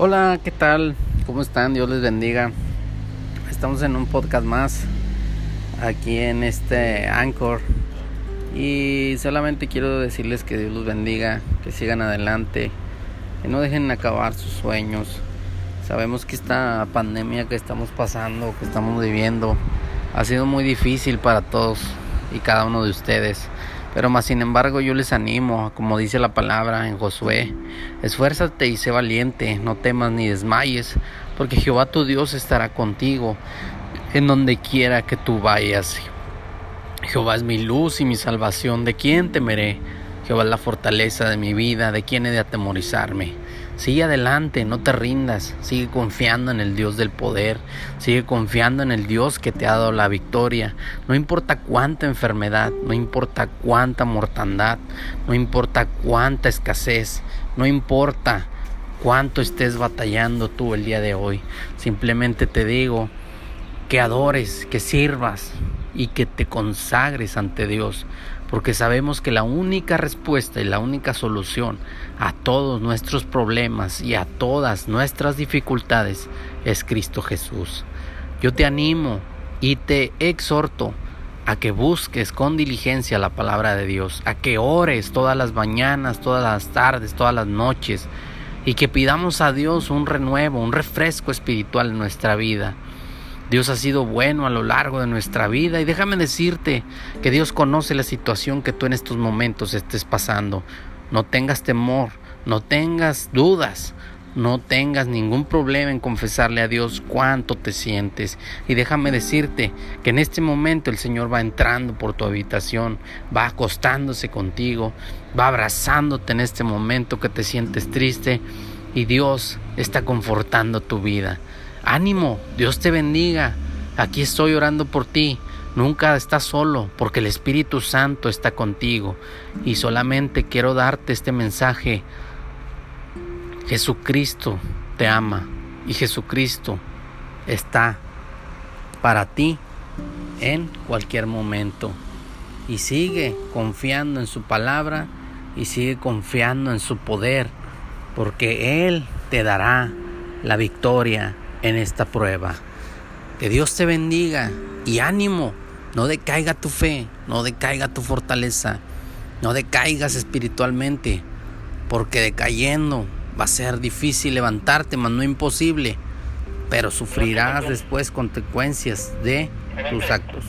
Hola, ¿qué tal? ¿Cómo están? Dios les bendiga. Estamos en un podcast más aquí en este Anchor. Y solamente quiero decirles que Dios los bendiga, que sigan adelante, que no dejen acabar sus sueños. Sabemos que esta pandemia que estamos pasando, que estamos viviendo, ha sido muy difícil para todos y cada uno de ustedes. Pero más sin embargo yo les animo, como dice la palabra en Josué, esfuérzate y sé valiente, no temas ni desmayes, porque Jehová tu Dios estará contigo en donde quiera que tú vayas. Jehová es mi luz y mi salvación, ¿de quién temeré? Jehová es la fortaleza de mi vida, ¿de quién he de atemorizarme? Sigue adelante, no te rindas, sigue confiando en el Dios del poder, sigue confiando en el Dios que te ha dado la victoria. No importa cuánta enfermedad, no importa cuánta mortandad, no importa cuánta escasez, no importa cuánto estés batallando tú el día de hoy. Simplemente te digo que adores, que sirvas y que te consagres ante Dios porque sabemos que la única respuesta y la única solución a todos nuestros problemas y a todas nuestras dificultades es Cristo Jesús. Yo te animo y te exhorto a que busques con diligencia la palabra de Dios, a que ores todas las mañanas, todas las tardes, todas las noches y que pidamos a Dios un renuevo, un refresco espiritual en nuestra vida. Dios ha sido bueno a lo largo de nuestra vida y déjame decirte que Dios conoce la situación que tú en estos momentos estés pasando. No tengas temor, no tengas dudas, no tengas ningún problema en confesarle a Dios cuánto te sientes. Y déjame decirte que en este momento el Señor va entrando por tu habitación, va acostándose contigo, va abrazándote en este momento que te sientes triste y Dios está confortando tu vida. Ánimo, Dios te bendiga. Aquí estoy orando por ti. Nunca estás solo porque el Espíritu Santo está contigo. Y solamente quiero darte este mensaje. Jesucristo te ama y Jesucristo está para ti en cualquier momento. Y sigue confiando en su palabra y sigue confiando en su poder porque Él te dará la victoria en esta prueba. Que Dios te bendiga y ánimo. No decaiga tu fe, no decaiga tu fortaleza, no decaigas espiritualmente, porque decayendo va a ser difícil levantarte, mas no imposible, pero sufrirás después consecuencias de tus actos.